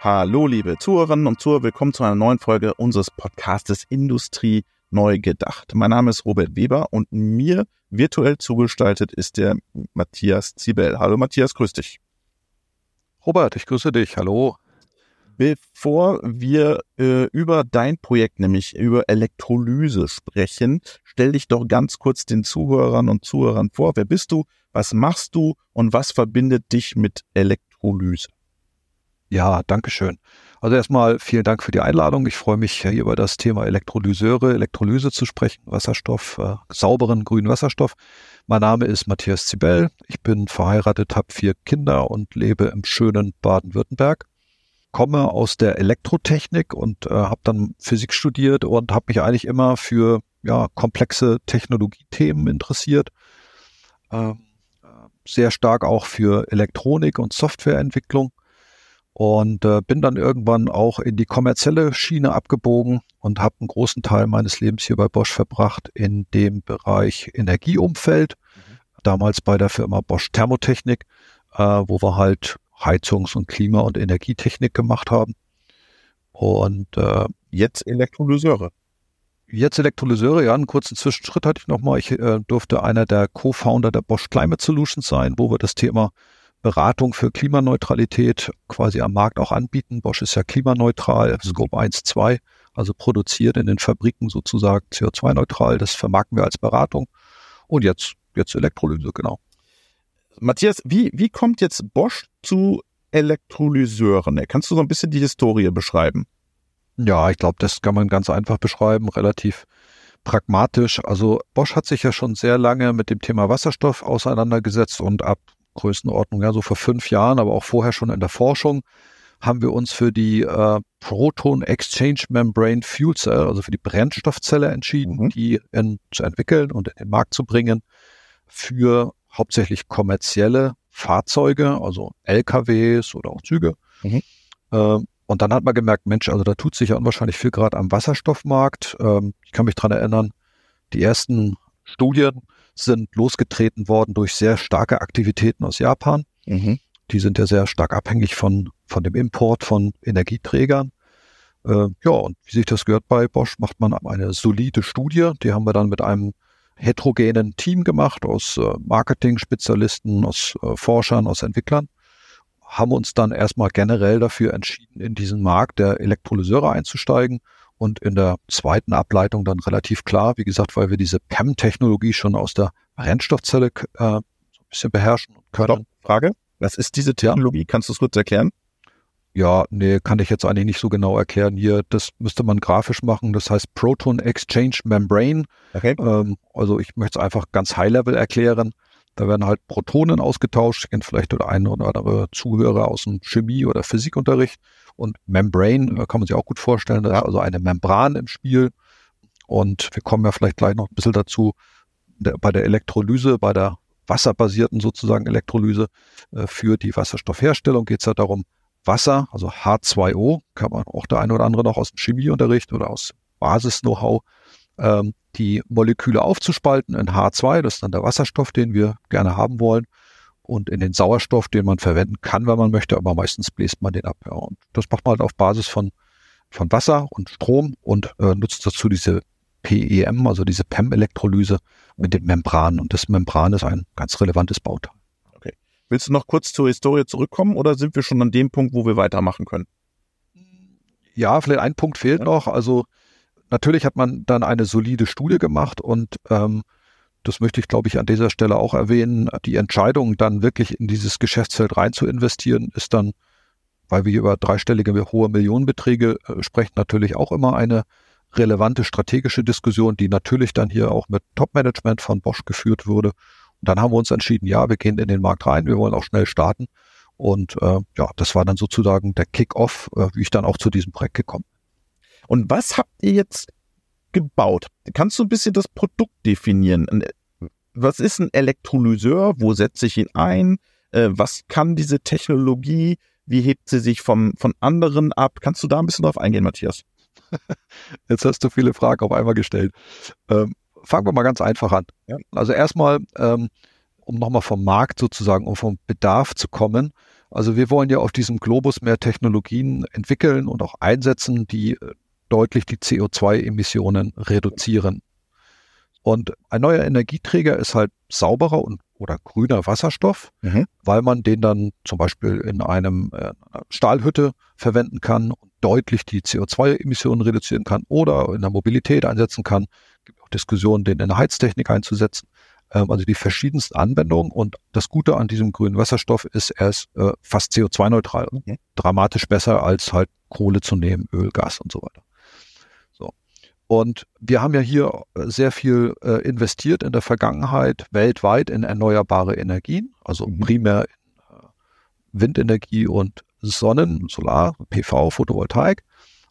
Hallo, liebe Zuhörerinnen und Zuhörer, willkommen zu einer neuen Folge unseres Podcastes Industrie neu gedacht. Mein Name ist Robert Weber und mir virtuell zugestaltet ist der Matthias Zibel. Hallo Matthias, grüß dich. Robert, ich grüße dich. Hallo. Bevor wir äh, über dein Projekt, nämlich über Elektrolyse sprechen, stell dich doch ganz kurz den Zuhörern und Zuhörern vor. Wer bist du? Was machst du? Und was verbindet dich mit Elektrolyse? Ja, danke schön. Also erstmal vielen Dank für die Einladung. Ich freue mich, hier über das Thema Elektrolyseure, Elektrolyse zu sprechen, Wasserstoff, äh, sauberen grünen Wasserstoff. Mein Name ist Matthias Zibel. Ich bin verheiratet, habe vier Kinder und lebe im schönen Baden-Württemberg. Komme aus der Elektrotechnik und äh, habe dann Physik studiert und habe mich eigentlich immer für ja, komplexe Technologiethemen interessiert. Ähm, äh, sehr stark auch für Elektronik und Softwareentwicklung und äh, bin dann irgendwann auch in die kommerzielle Schiene abgebogen und habe einen großen Teil meines Lebens hier bei Bosch verbracht in dem Bereich Energieumfeld, mhm. damals bei der Firma Bosch Thermotechnik, äh, wo wir halt Heizungs- und Klima- und Energietechnik gemacht haben. Und äh, jetzt Elektrolyseure. Jetzt Elektrolyseure, ja, einen kurzen Zwischenschritt hatte ich nochmal. Ich äh, durfte einer der Co-Founder der Bosch Climate Solutions sein, wo wir das Thema Beratung für Klimaneutralität quasi am Markt auch anbieten. Bosch ist ja klimaneutral, mhm. Scope 1, 2, also produziert in den Fabriken sozusagen CO2-neutral. Das vermarkten wir als Beratung. Und jetzt, jetzt Elektrolyse, genau. Matthias, wie, wie kommt jetzt Bosch zu Elektrolyseuren? Kannst du so ein bisschen die Historie beschreiben? Ja, ich glaube, das kann man ganz einfach beschreiben, relativ pragmatisch. Also Bosch hat sich ja schon sehr lange mit dem Thema Wasserstoff auseinandergesetzt und ab Größenordnung, ja, so vor fünf Jahren, aber auch vorher schon in der Forschung, haben wir uns für die äh, Proton Exchange Membrane Fuel Cell, also für die Brennstoffzelle entschieden, mhm. die in, zu entwickeln und in den Markt zu bringen für hauptsächlich kommerzielle Fahrzeuge, also LKWs oder auch Züge. Mhm. Äh, und dann hat man gemerkt, Mensch, also da tut sich ja unwahrscheinlich viel gerade am Wasserstoffmarkt. Ähm, ich kann mich dran erinnern, die ersten Studien sind losgetreten worden durch sehr starke Aktivitäten aus Japan. Mhm. Die sind ja sehr stark abhängig von, von dem Import von Energieträgern. Äh, ja, und wie sich das gehört bei Bosch, macht man eine solide Studie. Die haben wir dann mit einem heterogenen Team gemacht aus äh, Marketing-Spezialisten, aus äh, Forschern, aus Entwicklern. Haben uns dann erstmal generell dafür entschieden, in diesen Markt der Elektrolyseure einzusteigen und in der zweiten Ableitung dann relativ klar, wie gesagt, weil wir diese PEM-Technologie schon aus der Brennstoffzelle äh, so ein bisschen beherrschen können. Stopp, Frage, was ist diese Technologie? Ja. Kannst du es kurz erklären? Ja, nee, kann ich jetzt eigentlich nicht so genau erklären. Hier, das müsste man grafisch machen. Das heißt Proton Exchange Membrane. Okay. Ähm, also ich möchte es einfach ganz High-Level erklären. Da werden halt Protonen ausgetauscht. Ich kenne vielleicht der eine oder andere Zuhörer aus dem Chemie- oder Physikunterricht. Und Membrane äh, kann man sich auch gut vorstellen, also eine Membran im Spiel. Und wir kommen ja vielleicht gleich noch ein bisschen dazu, bei der Elektrolyse, bei der wasserbasierten sozusagen Elektrolyse äh, für die Wasserstoffherstellung geht es ja darum, Wasser, also H2O, kann man auch der eine oder andere noch aus dem Chemieunterricht oder aus Basis-Know-how, ähm, die Moleküle aufzuspalten in H2, das ist dann der Wasserstoff, den wir gerne haben wollen, und in den Sauerstoff, den man verwenden kann, wenn man möchte, aber meistens bläst man den ab. Ja. Und das macht man halt auf Basis von, von Wasser und Strom und äh, nutzt dazu diese PEM, also diese PEM-Elektrolyse mit den Membranen. Und das Membran ist ein ganz relevantes Bauteil. Okay. Willst du noch kurz zur Historie zurückkommen oder sind wir schon an dem Punkt, wo wir weitermachen können? Ja, vielleicht ein Punkt fehlt ja. noch. Also natürlich hat man dann eine solide Studie gemacht und ähm, das möchte ich, glaube ich, an dieser Stelle auch erwähnen, die Entscheidung, dann wirklich in dieses Geschäftsfeld rein zu investieren, ist dann, weil wir über dreistellige hohe Millionenbeträge äh, sprechen, natürlich auch immer eine relevante strategische Diskussion, die natürlich dann hier auch mit Top-Management von Bosch geführt wurde. Und dann haben wir uns entschieden, ja, wir gehen in den Markt rein, wir wollen auch schnell starten. Und äh, ja, das war dann sozusagen der Kick-off, äh, wie ich dann auch zu diesem Projekt gekommen bin. Und was habt ihr jetzt gebaut. Kannst du ein bisschen das Produkt definieren? Was ist ein Elektrolyseur? Wo setze ich ihn ein? Äh, was kann diese Technologie? Wie hebt sie sich vom, von anderen ab? Kannst du da ein bisschen drauf eingehen, Matthias? Jetzt hast du viele Fragen auf einmal gestellt. Ähm, fangen wir mal ganz einfach an. Ja. Also erstmal, ähm, um nochmal vom Markt sozusagen, um vom Bedarf zu kommen. Also wir wollen ja auf diesem Globus mehr Technologien entwickeln und auch einsetzen, die äh, deutlich die CO2-Emissionen reduzieren. Und ein neuer Energieträger ist halt sauberer und oder grüner Wasserstoff, mhm. weil man den dann zum Beispiel in einem äh, Stahlhütte verwenden kann und deutlich die CO2-Emissionen reduzieren kann oder in der Mobilität einsetzen kann. Es gibt auch Diskussionen, den in der Heiztechnik einzusetzen. Ähm, also die verschiedensten Anwendungen. Und das Gute an diesem grünen Wasserstoff ist, er ist äh, fast CO2-neutral. Mhm. Dramatisch besser als halt Kohle zu nehmen, Öl, Gas und so weiter. Und wir haben ja hier äh, sehr viel äh, investiert in der Vergangenheit weltweit in erneuerbare Energien, also mhm. primär in äh, Windenergie und Sonnen, Solar, PV, Photovoltaik.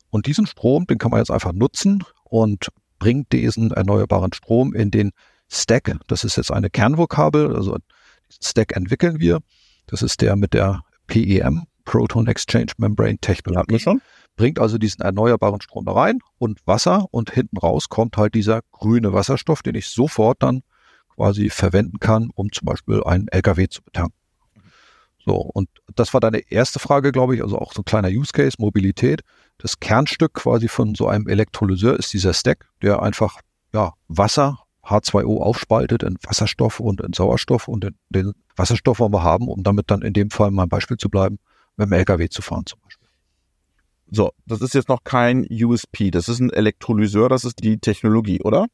Und diesen Strom, den kann man jetzt einfach nutzen und bringt diesen erneuerbaren Strom in den Stack. Das ist jetzt eine Kernvokabel, also Stack entwickeln wir. Das ist der mit der PEM, Proton Exchange Membrane Technologie. Hatten wir schon? bringt also diesen erneuerbaren Strom da rein und Wasser und hinten raus kommt halt dieser grüne Wasserstoff, den ich sofort dann quasi verwenden kann, um zum Beispiel einen LKW zu betanken. So, und das war deine erste Frage, glaube ich, also auch so ein kleiner Use Case, Mobilität. Das Kernstück quasi von so einem Elektrolyseur ist dieser Stack, der einfach ja, Wasser, H2O aufspaltet in Wasserstoff und in Sauerstoff und in den Wasserstoff wollen wir haben, um damit dann in dem Fall mal ein Beispiel zu bleiben, mit dem LKW zu fahren zum Beispiel. So, das ist jetzt noch kein USP, das ist ein Elektrolyseur, das ist die Technologie, oder?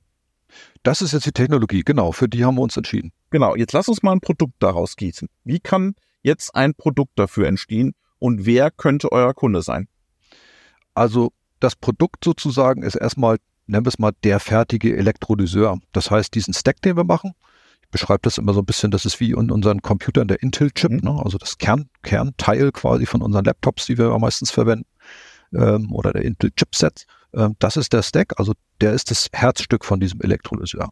Das ist jetzt die Technologie, genau, für die haben wir uns entschieden. Genau, jetzt lass uns mal ein Produkt daraus gießen. Wie kann jetzt ein Produkt dafür entstehen und wer könnte euer Kunde sein? Also das Produkt sozusagen ist erstmal, nennen wir es mal, der fertige Elektrolyseur. Das heißt, diesen Stack, den wir machen, beschreibe das immer so ein bisschen, das ist wie in unseren Computern der Intel-Chip, mhm. ne? also das Kern, Kernteil quasi von unseren Laptops, die wir meistens verwenden ähm, oder der Intel-Chipset. Ähm, das ist der Stack, also der ist das Herzstück von diesem Elektrolyseur.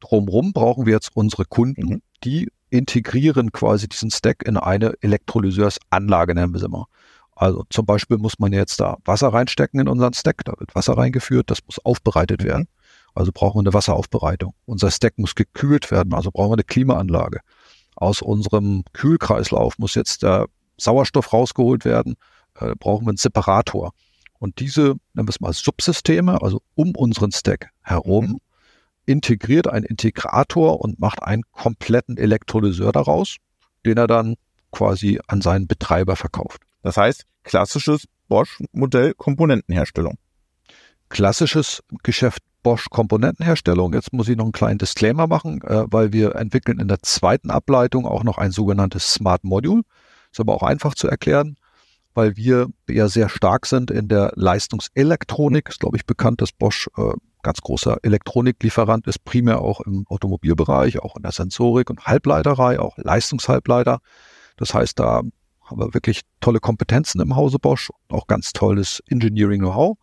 Drumrum brauchen wir jetzt unsere Kunden, mhm. die integrieren quasi diesen Stack in eine Elektrolyseursanlage, nennen wir sie mal. Also zum Beispiel muss man jetzt da Wasser reinstecken in unseren Stack, da wird Wasser reingeführt, das muss aufbereitet mhm. werden. Also brauchen wir eine Wasseraufbereitung. Unser Stack muss gekühlt werden, also brauchen wir eine Klimaanlage. Aus unserem Kühlkreislauf muss jetzt der Sauerstoff rausgeholt werden äh, brauchen wir einen Separator. Und diese, nennen wir es mal Subsysteme, also um unseren Stack herum, mhm. integriert ein Integrator und macht einen kompletten Elektrolyseur daraus, den er dann quasi an seinen Betreiber verkauft. Das heißt, klassisches Bosch-Modell Komponentenherstellung. Klassisches Geschäft Bosch Komponentenherstellung. Jetzt muss ich noch einen kleinen Disclaimer machen, äh, weil wir entwickeln in der zweiten Ableitung auch noch ein sogenanntes Smart Module. Ist aber auch einfach zu erklären weil wir ja sehr stark sind in der Leistungselektronik. Ist, glaube ich, bekannt, dass Bosch äh, ganz großer Elektroniklieferant ist, primär auch im Automobilbereich, auch in der Sensorik und Halbleiterei, auch Leistungshalbleiter. Das heißt, da haben wir wirklich tolle Kompetenzen im Hause Bosch, auch ganz tolles Engineering-Know-how.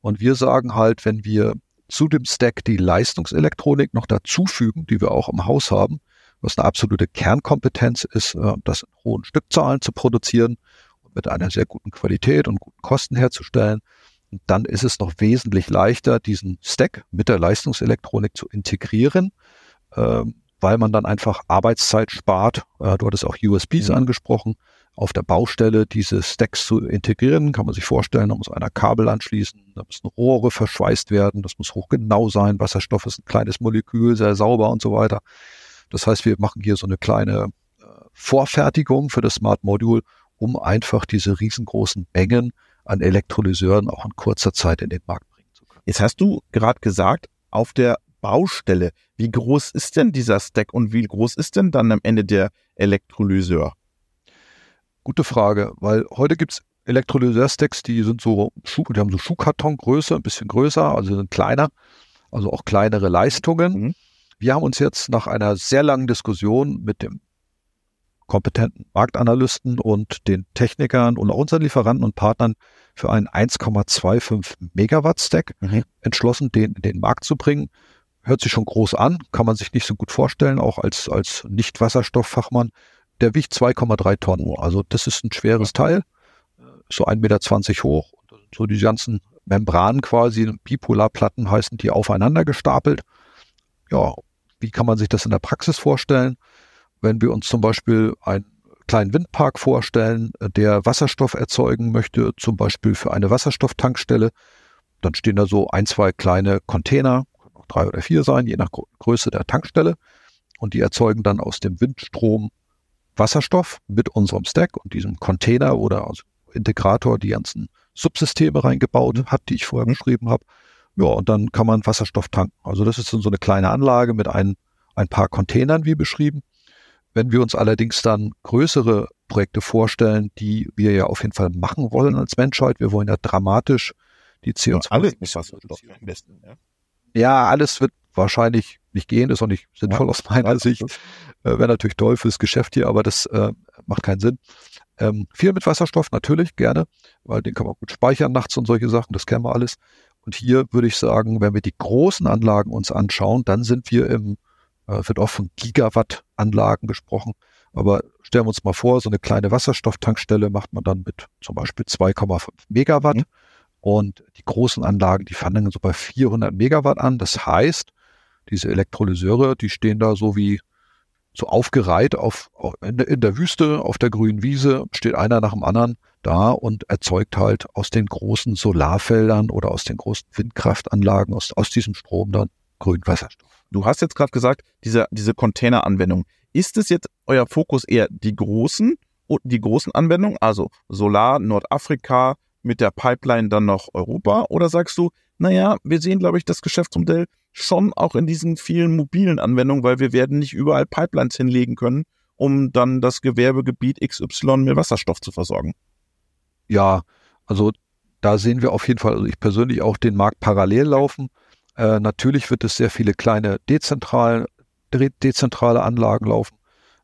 Und wir sagen halt, wenn wir zu dem Stack die Leistungselektronik noch dazufügen, die wir auch im Haus haben, was eine absolute Kernkompetenz ist, äh, das in hohen Stückzahlen zu produzieren mit einer sehr guten Qualität und guten Kosten herzustellen. Und dann ist es noch wesentlich leichter, diesen Stack mit der Leistungselektronik zu integrieren, äh, weil man dann einfach Arbeitszeit spart. Äh, du hattest auch USBs mhm. angesprochen. Auf der Baustelle diese Stacks zu integrieren, kann man sich vorstellen, da muss einer Kabel anschließen, da müssen Rohre verschweißt werden, das muss hochgenau sein. Wasserstoff ist ein kleines Molekül, sehr sauber und so weiter. Das heißt, wir machen hier so eine kleine äh, Vorfertigung für das Smart Module um einfach diese riesengroßen Mengen an Elektrolyseuren auch in kurzer Zeit in den Markt bringen zu können. Jetzt hast du gerade gesagt, auf der Baustelle, wie groß ist denn dieser Stack und wie groß ist denn dann am Ende der Elektrolyseur? Gute Frage, weil heute gibt's Elektrolyseur-Stacks, die sind so, die haben so Schuhkartongröße, ein bisschen größer, also sind kleiner, also auch kleinere Leistungen. Mhm. Wir haben uns jetzt nach einer sehr langen Diskussion mit dem kompetenten Marktanalysten und den Technikern und auch unseren Lieferanten und Partnern für einen 1,25 Megawatt Stack mhm. entschlossen, den in den Markt zu bringen. Hört sich schon groß an, kann man sich nicht so gut vorstellen, auch als, als Nicht-Wasserstofffachmann. Der wiegt 2,3 Tonnen. Also das ist ein schweres Teil, so 1,20 Meter hoch. So die ganzen Membranen quasi, Bipolarplatten heißen die aufeinander gestapelt. Ja, wie kann man sich das in der Praxis vorstellen? wenn wir uns zum Beispiel ein kleinen Windpark vorstellen, der Wasserstoff erzeugen möchte, zum Beispiel für eine Wasserstofftankstelle. Dann stehen da so ein, zwei kleine Container, können auch drei oder vier sein, je nach Größe der Tankstelle. Und die erzeugen dann aus dem Windstrom Wasserstoff mit unserem Stack und diesem Container oder also Integrator die ganzen Subsysteme reingebaut hat, die ich vorher beschrieben habe. Ja, und dann kann man Wasserstoff tanken. Also das ist so eine kleine Anlage mit ein, ein paar Containern, wie beschrieben. Wenn wir uns allerdings dann größere Projekte vorstellen, die wir ja auf jeden Fall machen wollen als Menschheit, wir wollen ja dramatisch die CO2. Ja, alles mit Wasserstoff am besten, ja. ja, alles wird wahrscheinlich nicht gehen, ist auch nicht sinnvoll ja, aus meiner Sicht. Äh, Wäre natürlich toll fürs Geschäft hier, aber das äh, macht keinen Sinn. Ähm, viel mit Wasserstoff natürlich gerne, weil den kann man gut speichern nachts und solche Sachen, das kennen wir alles. Und hier würde ich sagen, wenn wir die großen Anlagen uns anschauen, dann sind wir im äh, wird oft von Gigawatt-Anlagen gesprochen. Aber stellen wir uns mal vor, so eine kleine Wasserstofftankstelle macht man dann mit zum Beispiel 2,5 Megawatt. Mhm. Und die großen Anlagen, die fangen so bei 400 Megawatt an. Das heißt, diese Elektrolyseure, die stehen da so wie so aufgereiht auf, in, der, in der Wüste, auf der grünen Wiese, steht einer nach dem anderen da und erzeugt halt aus den großen Solarfeldern oder aus den großen Windkraftanlagen, aus, aus diesem Strom dann grünen Wasserstoff. Du hast jetzt gerade gesagt, diese, diese Container-Anwendung. Ist es jetzt euer Fokus eher die großen, die großen Anwendungen, also Solar, Nordafrika, mit der Pipeline dann noch Europa? Oder sagst du, naja, wir sehen, glaube ich, das Geschäftsmodell schon auch in diesen vielen mobilen Anwendungen, weil wir werden nicht überall Pipelines hinlegen können, um dann das Gewerbegebiet XY mit Wasserstoff zu versorgen. Ja, also da sehen wir auf jeden Fall, also ich persönlich auch den Markt parallel laufen. Äh, natürlich wird es sehr viele kleine dezentral, de dezentrale Anlagen laufen.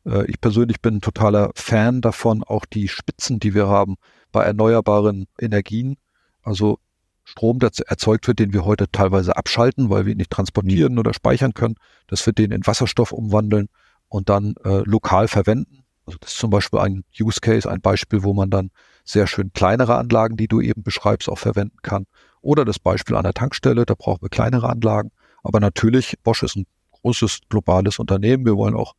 Äh, ich persönlich bin ein totaler Fan davon, auch die Spitzen, die wir haben bei erneuerbaren Energien. Also Strom, der erzeugt wird, den wir heute teilweise abschalten, weil wir ihn nicht transportieren oder speichern können, dass wir den in Wasserstoff umwandeln und dann äh, lokal verwenden. Also das ist zum Beispiel ein Use Case, ein Beispiel, wo man dann sehr schön kleinere Anlagen, die du eben beschreibst, auch verwenden kann. Oder das Beispiel an der Tankstelle, da brauchen wir kleinere Anlagen. Aber natürlich, Bosch ist ein großes globales Unternehmen. Wir wollen auch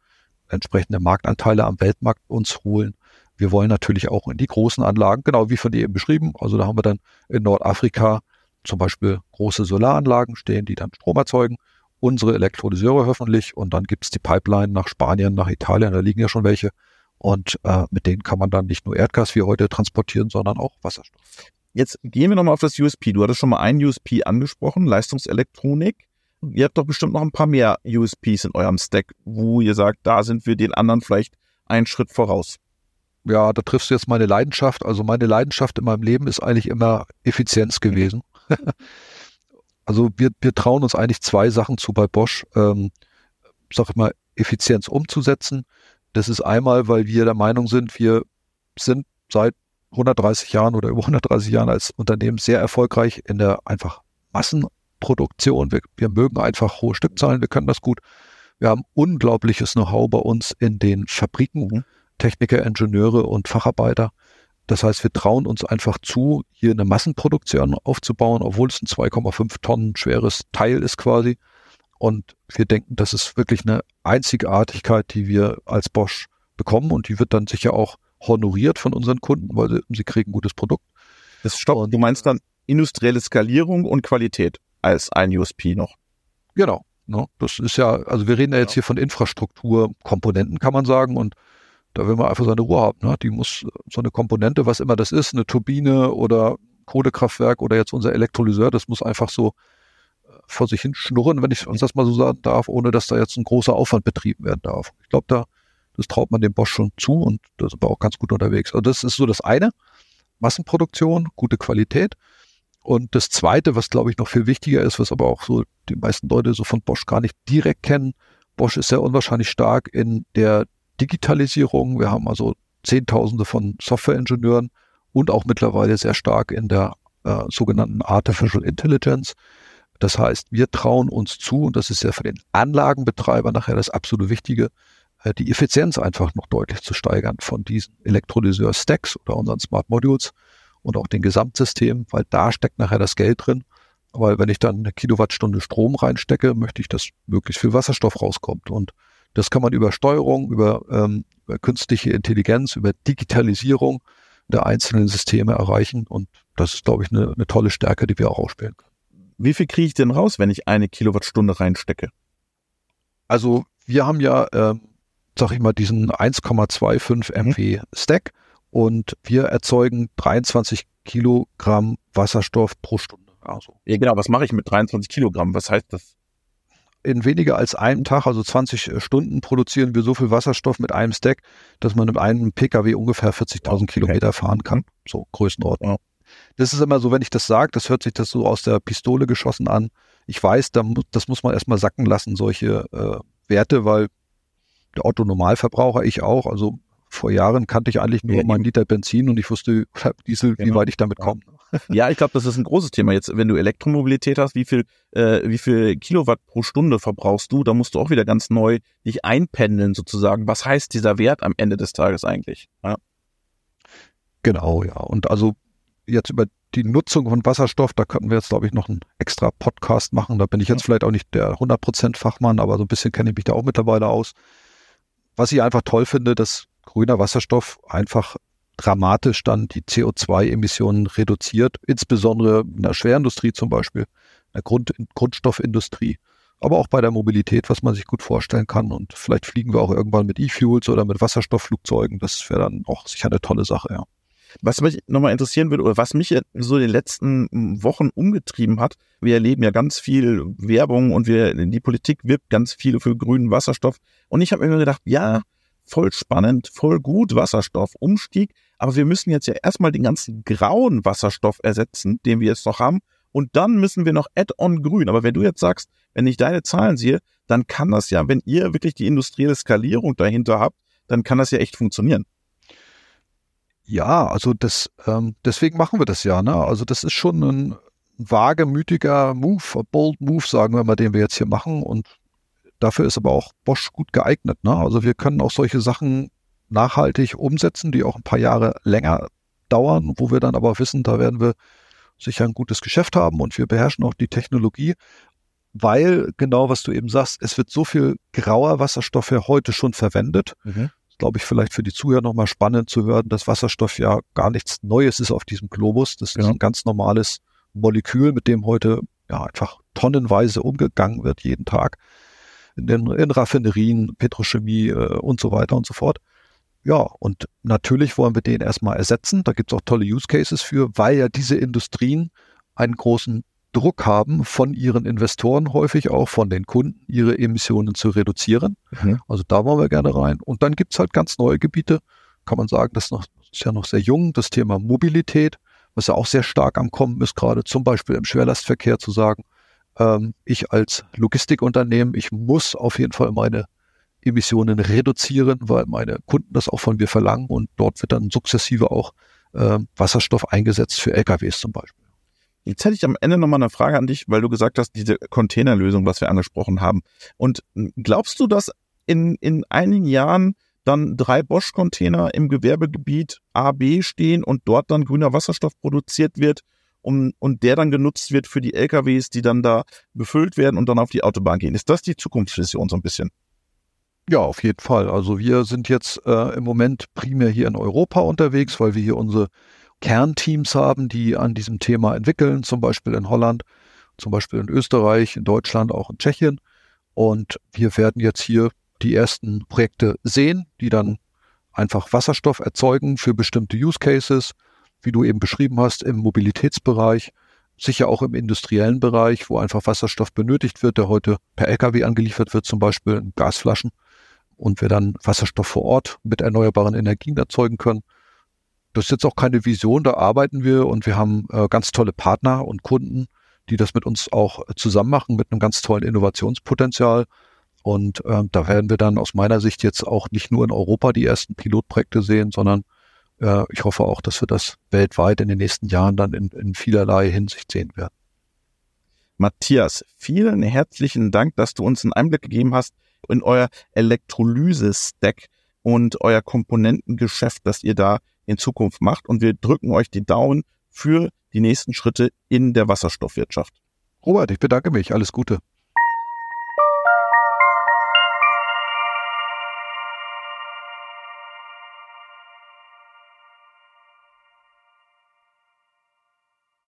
entsprechende Marktanteile am Weltmarkt uns holen. Wir wollen natürlich auch in die großen Anlagen, genau wie von dir eben beschrieben. Also da haben wir dann in Nordafrika zum Beispiel große Solaranlagen stehen, die dann Strom erzeugen. Unsere Elektrolyseure hoffentlich und dann gibt es die Pipeline nach Spanien, nach Italien, da liegen ja schon welche. Und äh, mit denen kann man dann nicht nur Erdgas wie heute transportieren, sondern auch Wasserstoff. Jetzt gehen wir nochmal auf das USP. Du hattest schon mal ein USP angesprochen, Leistungselektronik. Ihr habt doch bestimmt noch ein paar mehr USPs in eurem Stack, wo ihr sagt, da sind wir den anderen vielleicht einen Schritt voraus. Ja, da triffst du jetzt meine Leidenschaft. Also meine Leidenschaft in meinem Leben ist eigentlich immer Effizienz gewesen. also wir, wir trauen uns eigentlich zwei Sachen zu bei Bosch. Ähm, sag ich mal, Effizienz umzusetzen. Das ist einmal, weil wir der Meinung sind, wir sind seit 130 Jahren oder über 130 Jahren als Unternehmen sehr erfolgreich in der einfach Massenproduktion. Wir, wir mögen einfach hohe Stückzahlen, wir können das gut. Wir haben unglaubliches Know-how bei uns in den Fabriken, mhm. Techniker, Ingenieure und Facharbeiter. Das heißt, wir trauen uns einfach zu, hier eine Massenproduktion aufzubauen, obwohl es ein 2,5 Tonnen schweres Teil ist quasi. Und wir denken, das ist wirklich eine Einzigartigkeit, die wir als Bosch bekommen und die wird dann sicher auch honoriert von unseren Kunden, weil sie, sie kriegen ein gutes Produkt. Das stopp. Und, du meinst dann industrielle Skalierung und Qualität als ein USP noch. Genau. Ne? Das ist ja, also wir reden ja jetzt hier von Infrastruktur, Komponenten kann man sagen und da will man einfach seine Ruhe haben. Ne? Die muss so eine Komponente, was immer das ist, eine Turbine oder Kohlekraftwerk oder jetzt unser Elektrolyseur, das muss einfach so äh, vor sich hin schnurren, wenn ich uns das mal so sagen darf, ohne dass da jetzt ein großer Aufwand betrieben werden darf. Ich glaube, da das traut man dem Bosch schon zu und da sind wir auch ganz gut unterwegs. Also das ist so das eine. Massenproduktion, gute Qualität. Und das zweite, was glaube ich noch viel wichtiger ist, was aber auch so die meisten Leute so von Bosch gar nicht direkt kennen. Bosch ist sehr unwahrscheinlich stark in der Digitalisierung. Wir haben also Zehntausende von Softwareingenieuren und auch mittlerweile sehr stark in der äh, sogenannten Artificial Intelligence. Das heißt, wir trauen uns zu, und das ist ja für den Anlagenbetreiber nachher das absolute Wichtige, äh, die Effizienz einfach noch deutlich zu steigern von diesen Elektrolyseur-Stacks oder unseren Smart Modules und auch den Gesamtsystemen, weil da steckt nachher das Geld drin. Weil wenn ich dann eine Kilowattstunde Strom reinstecke, möchte ich, dass möglichst viel Wasserstoff rauskommt. Und Das kann man über Steuerung, über, ähm, über künstliche Intelligenz, über Digitalisierung der einzelnen Systeme erreichen. Und das ist, glaube ich, eine, eine tolle Stärke, die wir auch ausspielen können. Wie viel kriege ich denn raus, wenn ich eine Kilowattstunde reinstecke? Also wir haben ja, äh, sag ich mal, diesen 1,25 MW Stack und wir erzeugen 23 Kilogramm Wasserstoff pro Stunde. Also. Ja, genau. Was mache ich mit 23 Kilogramm? Was heißt das? In weniger als einem Tag, also 20 Stunden, produzieren wir so viel Wasserstoff mit einem Stack, dass man mit einem Pkw ungefähr 40.000 okay. Kilometer fahren kann. So Größenordnung. Ja. Das ist immer so, wenn ich das sage, das hört sich das so aus der Pistole geschossen an. Ich weiß, da mu das muss man erstmal sacken lassen, solche äh, Werte, weil der Otto Normalverbraucher, ich auch, also vor Jahren kannte ich eigentlich nur ja, meinen Liter Benzin und ich wusste Diesel, genau. wie weit ich damit komme. Ja, ich glaube, das ist ein großes Thema. Jetzt, wenn du Elektromobilität hast, wie viel, äh, wie viel Kilowatt pro Stunde verbrauchst du? Da musst du auch wieder ganz neu dich einpendeln sozusagen. Was heißt dieser Wert am Ende des Tages eigentlich? Ja. Genau, ja. Und also jetzt über die Nutzung von Wasserstoff, da könnten wir jetzt, glaube ich, noch einen extra Podcast machen. Da bin ich jetzt vielleicht auch nicht der 100% Fachmann, aber so ein bisschen kenne ich mich da auch mittlerweile aus. Was ich einfach toll finde, dass grüner Wasserstoff einfach dramatisch dann die CO2-Emissionen reduziert, insbesondere in der Schwerindustrie zum Beispiel, in der Grund Grundstoffindustrie, aber auch bei der Mobilität, was man sich gut vorstellen kann. Und vielleicht fliegen wir auch irgendwann mit E-Fuels oder mit Wasserstoffflugzeugen. Das wäre dann auch sicher eine tolle Sache, ja. Was mich nochmal interessieren würde, oder was mich so in den letzten Wochen umgetrieben hat, wir erleben ja ganz viel Werbung und wir, die Politik wirbt ganz viel für grünen Wasserstoff. Und ich habe mir gedacht, ja, voll spannend, voll gut, Wasserstoffumstieg, aber wir müssen jetzt ja erstmal den ganzen grauen Wasserstoff ersetzen, den wir jetzt noch haben. Und dann müssen wir noch Add-on grün. Aber wenn du jetzt sagst, wenn ich deine Zahlen sehe, dann kann das ja, wenn ihr wirklich die industrielle Skalierung dahinter habt, dann kann das ja echt funktionieren. Ja, also das, ähm, deswegen machen wir das ja. Ne? Also das ist schon ein wagemütiger Move, bold Move, sagen wir mal, den wir jetzt hier machen. Und dafür ist aber auch Bosch gut geeignet. Ne? Also wir können auch solche Sachen nachhaltig umsetzen, die auch ein paar Jahre länger dauern, wo wir dann aber wissen, da werden wir sicher ein gutes Geschäft haben und wir beherrschen auch die Technologie, weil genau was du eben sagst, es wird so viel grauer Wasserstoff ja heute schon verwendet. Mhm glaube ich, vielleicht für die Zuhörer nochmal spannend zu hören, dass Wasserstoff ja gar nichts Neues ist auf diesem Globus. Das genau. ist ein ganz normales Molekül, mit dem heute ja einfach tonnenweise umgegangen wird jeden Tag in den in Raffinerien, Petrochemie äh, und so weiter und so fort. Ja, und natürlich wollen wir den erstmal ersetzen. Da gibt es auch tolle Use Cases für, weil ja diese Industrien einen großen Druck haben von ihren Investoren häufig auch von den Kunden, ihre Emissionen zu reduzieren. Mhm. Also da wollen wir gerne rein. Und dann gibt's halt ganz neue Gebiete, kann man sagen, das ist, noch, ist ja noch sehr jung, das Thema Mobilität, was ja auch sehr stark am Kommen ist, gerade zum Beispiel im Schwerlastverkehr zu sagen, ähm, ich als Logistikunternehmen, ich muss auf jeden Fall meine Emissionen reduzieren, weil meine Kunden das auch von mir verlangen und dort wird dann sukzessive auch äh, Wasserstoff eingesetzt für LKWs zum Beispiel. Jetzt hätte ich am Ende nochmal eine Frage an dich, weil du gesagt hast, diese Containerlösung, was wir angesprochen haben. Und glaubst du, dass in, in einigen Jahren dann drei Bosch-Container im Gewerbegebiet A, B stehen und dort dann grüner Wasserstoff produziert wird um, und der dann genutzt wird für die LKWs, die dann da befüllt werden und dann auf die Autobahn gehen. Ist das die Zukunftsvision so ein bisschen? Ja, auf jeden Fall. Also wir sind jetzt äh, im Moment primär hier in Europa unterwegs, weil wir hier unsere Kernteams haben, die an diesem Thema entwickeln, zum Beispiel in Holland, zum Beispiel in Österreich, in Deutschland, auch in Tschechien. Und wir werden jetzt hier die ersten Projekte sehen, die dann einfach Wasserstoff erzeugen für bestimmte Use Cases, wie du eben beschrieben hast, im Mobilitätsbereich, sicher auch im industriellen Bereich, wo einfach Wasserstoff benötigt wird, der heute per Lkw angeliefert wird, zum Beispiel in Gasflaschen, und wir dann Wasserstoff vor Ort mit erneuerbaren Energien erzeugen können. Das ist jetzt auch keine Vision, da arbeiten wir und wir haben äh, ganz tolle Partner und Kunden, die das mit uns auch zusammen machen mit einem ganz tollen Innovationspotenzial. Und äh, da werden wir dann aus meiner Sicht jetzt auch nicht nur in Europa die ersten Pilotprojekte sehen, sondern äh, ich hoffe auch, dass wir das weltweit in den nächsten Jahren dann in, in vielerlei Hinsicht sehen werden. Matthias, vielen herzlichen Dank, dass du uns einen Einblick gegeben hast in euer Elektrolyse-Stack und euer Komponentengeschäft, das ihr da in Zukunft macht. Und wir drücken euch die Daumen für die nächsten Schritte in der Wasserstoffwirtschaft. Robert, ich bedanke mich. Alles Gute.